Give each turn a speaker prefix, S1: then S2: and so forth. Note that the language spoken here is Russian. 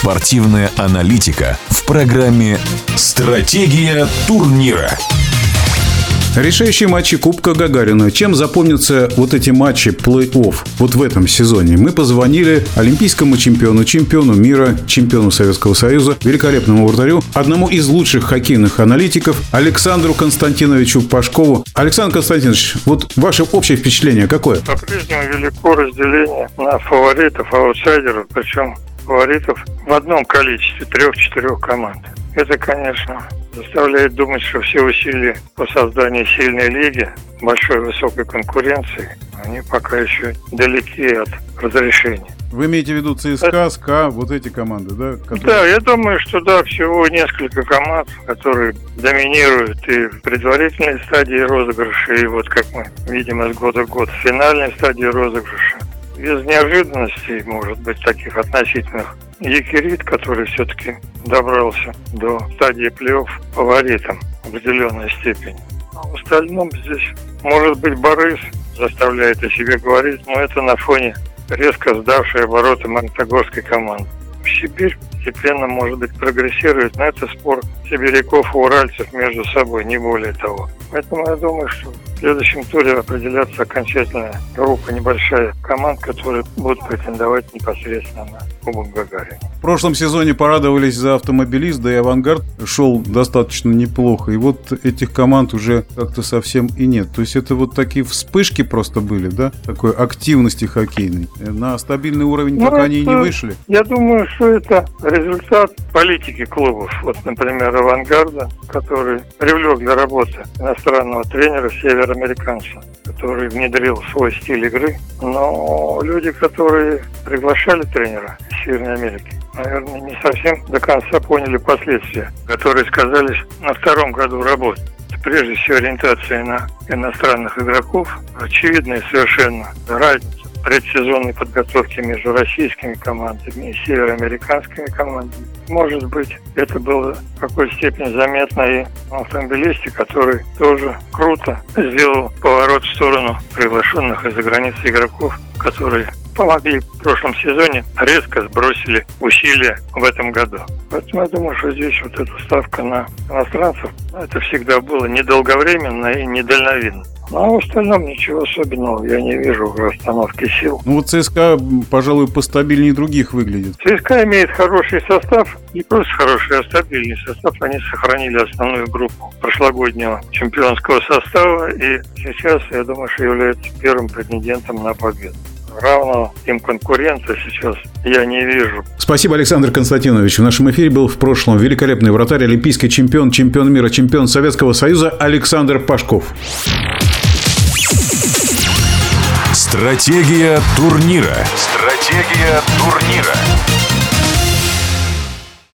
S1: Спортивная аналитика в программе «Стратегия турнира».
S2: Решающие матчи Кубка Гагарина. Чем запомнятся вот эти матчи плей-офф вот в этом сезоне? Мы позвонили олимпийскому чемпиону, чемпиону мира, чемпиону Советского Союза, великолепному вратарю, одному из лучших хоккейных аналитиков Александру Константиновичу Пашкову. Александр Константинович, вот ваше общее впечатление какое?
S3: По-прежнему велико разделение на фаворитов, аутсайдеров, причем фаворитов в одном количестве, трех-четырех команд. Это, конечно, заставляет думать, что все усилия по созданию сильной лиги, большой высокой конкуренции, они пока еще далеки от разрешения.
S2: Вы имеете в виду ЦСКА. СКА, вот эти команды, да?
S3: Которые... Да, я думаю, что да, всего несколько команд, которые доминируют и в предварительной стадии розыгрыша, и вот как мы видим из года в год в финальной стадии розыгрыша. Без неожиданностей, может быть, таких относительных Екерит, который все-таки добрался до стадии плей-офф фаворитом в определенной степени. А в остальном здесь, может быть, Борис заставляет о себе говорить, но это на фоне резко сдавшей обороты Магнитогорской команды. Сибирь постепенно, может быть, прогрессирует, но это спор сибиряков и уральцев между собой, не более того. Поэтому я думаю, что в следующем туре определяться окончательная группа небольшая команд, которые будут претендовать непосредственно на Кубок Гагарина.
S2: В прошлом сезоне порадовались за автомобилист, да и авангард шел достаточно неплохо. И вот этих команд уже как-то совсем и нет. То есть это вот такие вспышки просто были, да, такой активности хоккейной. На стабильный уровень ну, пока они и не вышли.
S3: Я думаю, что это результат политики клубов. Вот, например, авангарда, который привлек для работы иностранного тренера североамериканца, который внедрил свой стиль игры. Но люди, которые приглашали тренера из Северной Америки, наверное, не совсем до конца поняли последствия, которые сказались на втором году работы. Прежде всего ориентация на иностранных игроков, очевидная совершенно разница предсезонной подготовки между российскими командами и североамериканскими командами. Может быть, это было в какой степени заметно и автомобилисте, который тоже круто сделал поворот в сторону приглашенных из-за границы игроков, которые помогли в прошлом сезоне, резко сбросили усилия в этом году. Поэтому я думаю, что здесь вот эта ставка на иностранцев, это всегда было недолговременно и недальновидно. Ну, а в остальном ничего особенного я не вижу в расстановке сил.
S2: Ну вот ЦСКА, пожалуй, постабильнее других выглядит.
S3: ЦСКА имеет хороший состав, не просто хороший, а стабильный состав. Они сохранили основную группу прошлогоднего чемпионского состава и сейчас, я думаю, что является первым претендентом на победу равного им конкурента сейчас я не вижу.
S2: Спасибо, Александр Константинович. В нашем эфире был в прошлом великолепный вратарь, олимпийский чемпион, чемпион мира, чемпион Советского Союза Александр Пашков.
S1: Стратегия турнира. Стратегия турнира.